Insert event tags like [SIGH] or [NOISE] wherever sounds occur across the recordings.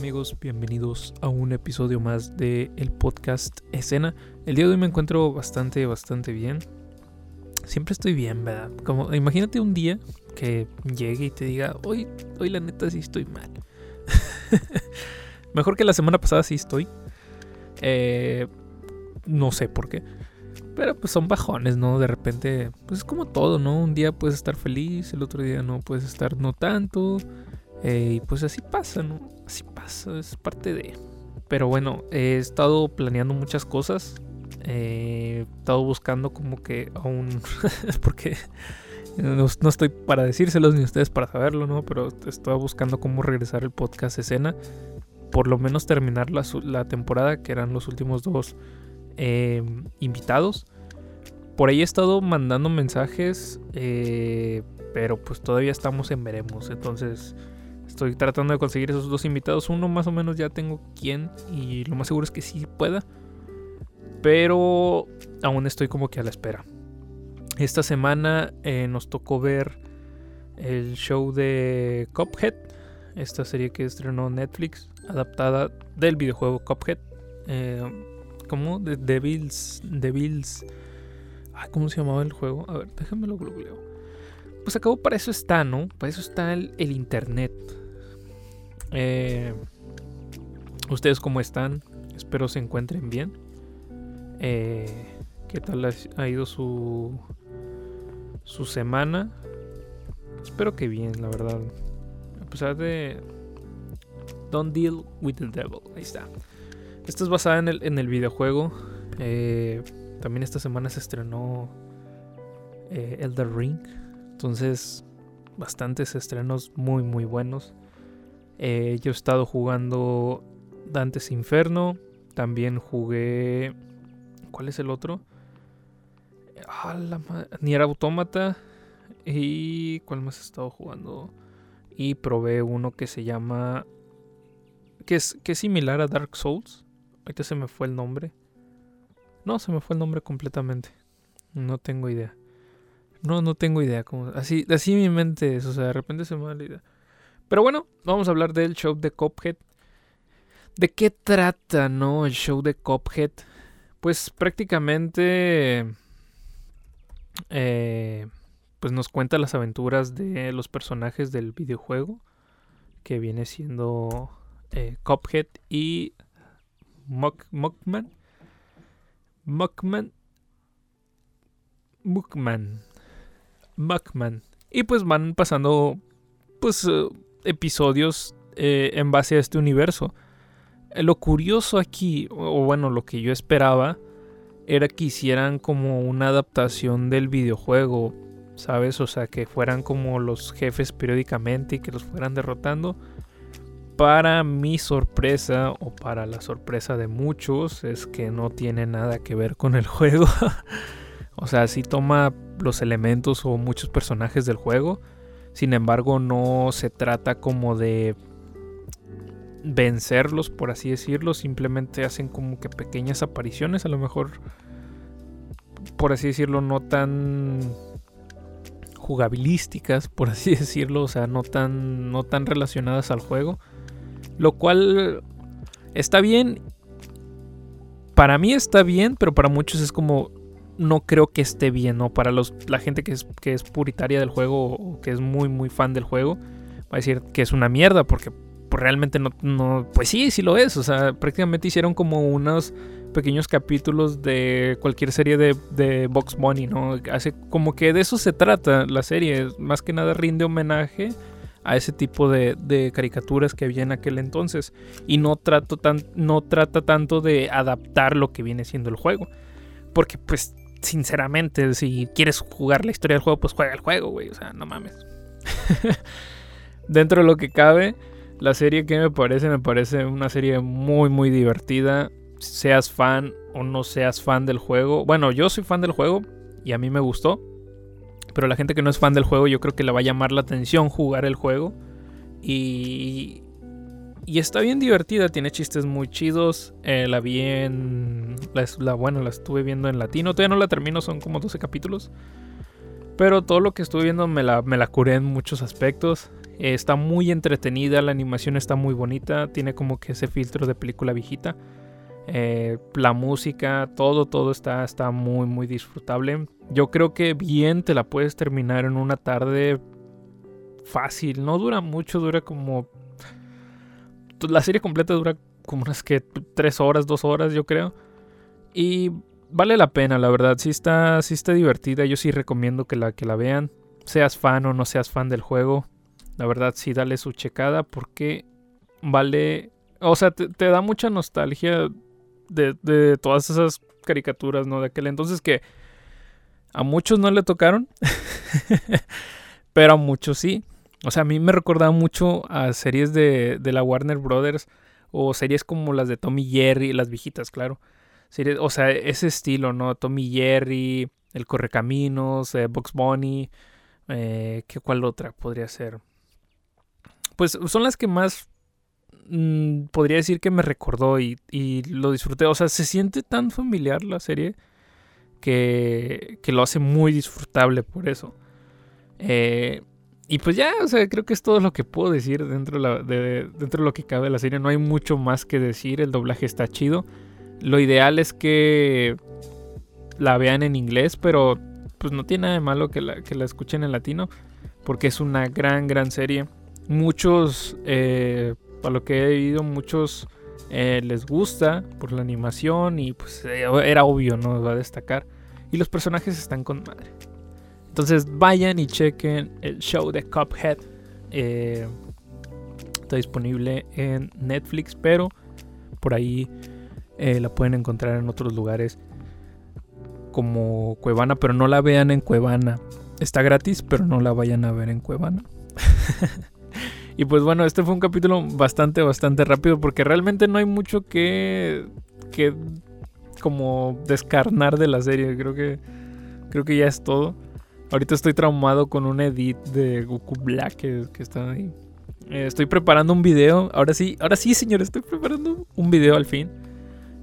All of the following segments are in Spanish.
amigos? Bienvenidos a un episodio más de el podcast Escena. El día de hoy me encuentro bastante, bastante bien. Siempre estoy bien, ¿verdad? Como imagínate un día que llegue y te diga, hoy, hoy la neta sí estoy mal. [LAUGHS] Mejor que la semana pasada sí estoy. Eh, no sé por qué. Pero pues son bajones, ¿no? De repente, pues es como todo, ¿no? Un día puedes estar feliz, el otro día no puedes estar no tanto. Eh, y pues así pasa, ¿no? Así pasa, es parte de... Pero bueno, he estado planeando muchas cosas. Eh, he estado buscando como que aún... [LAUGHS] porque no, estoy para decírselos ni ustedes para saberlo, ¿no? Pero estaba buscando cómo regresar el podcast escena. Por lo menos terminar la, la temporada, que eran los últimos dos eh, invitados. Por ahí he estado mandando mensajes, pero pues todavía estamos en veremos. Entonces Estoy tratando de conseguir esos dos invitados. Uno más o menos ya tengo quien y lo más seguro es que sí pueda. Pero aún estoy como que a la espera. Esta semana eh, nos tocó ver el show de Cuphead. Esta serie que estrenó Netflix, adaptada del videojuego Cuphead. Eh, ¿Cómo? De Devils. Devils. ¿Cómo se llamaba el juego? A ver, déjame lo googleo. Pues acabó, para eso está, ¿no? Para eso está el internet. Eh, ¿Ustedes cómo están? Espero se encuentren bien. Eh, ¿Qué tal ha ido su, su semana? Espero que bien, la verdad. A pesar de... Don't deal with the devil. Ahí está. Esta es basada en el, en el videojuego. Eh, también esta semana se estrenó Elder Ring. Entonces, bastantes estrenos muy, muy buenos. Eh, yo he estado jugando Dantes Inferno. También jugué. ¿Cuál es el otro? Ah, la Nier Automata. Y. ¿Cuál más he estado jugando? Y probé uno que se llama. Que es, que es similar a Dark Souls. Ahorita se me fue el nombre. No, se me fue el nombre completamente. No tengo idea. No, no tengo idea. así, así mi mente es. O sea, de repente se me va la idea. Pero bueno, vamos a hablar del show de Cophead. ¿De qué trata, no? El show de Cophead. Pues prácticamente. Eh, pues nos cuenta las aventuras de los personajes del videojuego. Que viene siendo eh, Cophead y Muck, Muckman. Muckman. Muckman. Muckman. Y pues van pasando. Pues. Eh, episodios eh, en base a este universo. Eh, lo curioso aquí, o bueno, lo que yo esperaba, era que hicieran como una adaptación del videojuego, ¿sabes? O sea, que fueran como los jefes periódicamente y que los fueran derrotando. Para mi sorpresa, o para la sorpresa de muchos, es que no tiene nada que ver con el [LAUGHS] juego. o sea, sí toma los elementos o muchos personajes del juego, sin embargo, no se trata como de vencerlos, por así decirlo. Simplemente hacen como que pequeñas apariciones, a lo mejor, por así decirlo, no tan jugabilísticas, por así [LAUGHS] decirlo, o sea, no tan, no tan relacionadas al juego. Lo cual está bien. Para mí está bien, pero para muchos es como, no creo que esté bien, ¿no? Para los, la gente que es, que es puritaria del juego o que es muy, muy fan del juego, va a decir que es una mierda porque pues, realmente no, no, pues sí, sí lo es. O sea, prácticamente hicieron como unos pequeños capítulos de cualquier serie de, de Box Bunny, ¿no? Hace como que de eso se trata la serie, más que nada rinde homenaje a ese tipo de, de, caricaturas que había en aquel entonces y no, trato tan, no trata tanto de adaptar lo que viene siendo el juego. Porque pues sinceramente, si quieres jugar la historia del juego, pues juega el juego, güey. O sea, no mames. [LAUGHS] Dentro de lo que cabe, la serie que me parece, me parece una serie muy, muy divertida. Seas fan o no seas fan del juego. Bueno, yo soy fan del juego y a mí me gustó. Pero la gente que no es fan del juego, yo creo que le va a llamar la atención jugar el juego. Y, y está bien divertida, tiene chistes muy chidos. Eh, la vi en. La, bueno, la estuve viendo en latino. Todavía no la termino, son como 12 capítulos. Pero todo lo que estuve viendo me la, me la curé en muchos aspectos. está muy entretenida, la animación está muy bonita, tiene como que ese filtro de película viejita. Eh, la música, todo, todo está, está muy, muy disfrutable. Yo creo que bien te la puedes terminar en una tarde fácil. No dura mucho, dura como... La serie completa dura como unas que tres horas, dos horas, yo creo. Y vale la pena, la verdad. Sí está, sí está divertida. Yo sí recomiendo que la, que la vean. Seas fan o no seas fan del juego. La verdad, sí, dale su checada porque vale. O sea, te, da mucha nostalgia de, de, todas esas caricaturas, ¿no? De aquel entonces que a muchos no le tocaron, [LAUGHS] pero a muchos sí. O sea, a mí me recordaba mucho a series de, de la Warner Brothers o series como las de Tommy Jerry, las viejitas, claro o sea, ese estilo, ¿no? Tommy Jerry, El Correcaminos, eh, Box Bunny, eh, ¿qué cuál otra podría ser? Pues son las que más mm, podría decir que me recordó y, lo disfruté. O sea, se siente tan familiar la serie que, que lo hace muy disfrutable por eso. Eh, y pues ya, o sea, creo que es todo lo que puedo decir dentro de, dentro de lo que cabe de la serie. No hay mucho más que decir. El doblaje está chido. Lo ideal es que la vean en inglés, pero pues no tiene nada de malo que la, que la escuchen en latino, porque es una gran, gran serie. Muchos, eh, lo que he visto, muchos eh, les gusta por la animación y pues eh, era obvio, ¿no? Va a destacar. Y los personajes están con madre. Entonces vayan y chequen el show de Cuphead. está disponible en Netflix, pero por ahí eh, la pueden encontrar en otros lugares como Cuevana, pero no la vean en Cuevana. Está gratis, pero no la vayan a ver en Cuevana. [LAUGHS] y pues bueno, este fue un capítulo bastante, bastante rápido porque realmente no hay mucho que, que como descarnar de la serie. Creo que, creo que ya es todo. Ahorita estoy traumado con un edit de Goku Black que, está ahí. Eh, estoy preparando un video. Ahora sí, ahora sí, señor, estoy preparando un video al fin.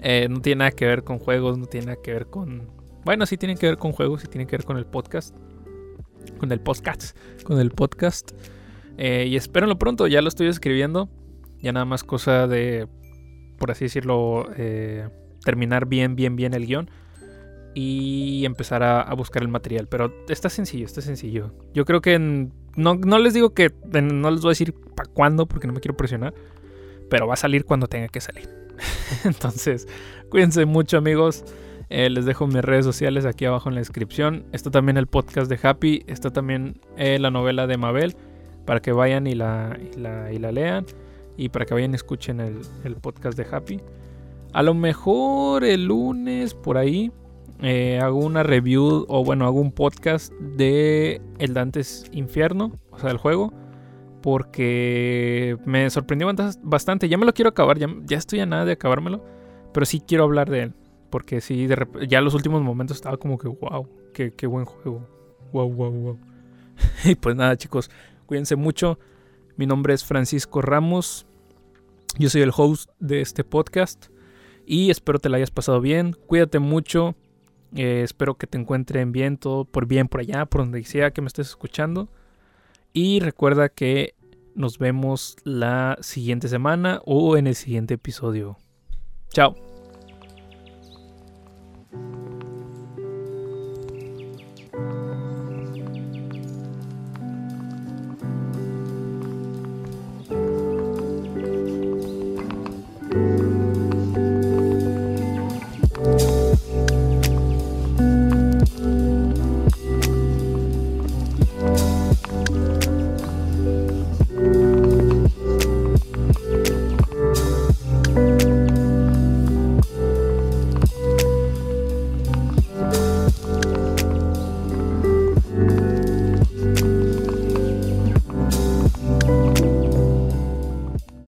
Eh, no tiene nada que ver con juegos, no tiene nada que ver con... Bueno, sí tiene que ver con juegos, sí tiene que ver con el podcast. Con el podcast. Con el podcast. Eh, y espérenlo pronto, ya lo estoy escribiendo. Ya nada más cosa de, por así decirlo, eh, terminar bien, bien, bien el guion. Y empezar a, buscar el material. Pero está sencillo, está sencillo. Yo creo que no, no, les digo que no les voy a decir para cuándo porque no me quiero presionar. Pero va a salir cuando tenga que salir. [LAUGHS] Entonces, cuídense mucho amigos. Eh, les dejo mis redes sociales aquí abajo en la descripción. Está también el podcast de Happy. Está también eh, la novela de Mabel. Para que vayan y la, y la, lean. Y para que vayan y escuchen el, podcast de Happy. A lo mejor el lunes por ahí eh, hago una review o bueno, hago un podcast de El Dantes Infierno. O sea, el juego porque me sorprendió bastante. Ya me lo quiero acabar, ya, estoy a nada de acabármelo, pero sí quiero hablar de él. Porque sí, de ya los últimos momentos estaba como que, wow, qué, qué buen juego. Wow, wow, wow. y pues nada, chicos, cuídense mucho. Mi nombre es Francisco Ramos. Yo soy el host de este podcast. Y espero te la hayas pasado bien. Cuídate mucho. Eh, espero que te encuentren bien, todo por bien por allá, por donde sea que me estés escuchando. Y recuerda que nos vemos la siguiente semana o en el siguiente episodio. Chao.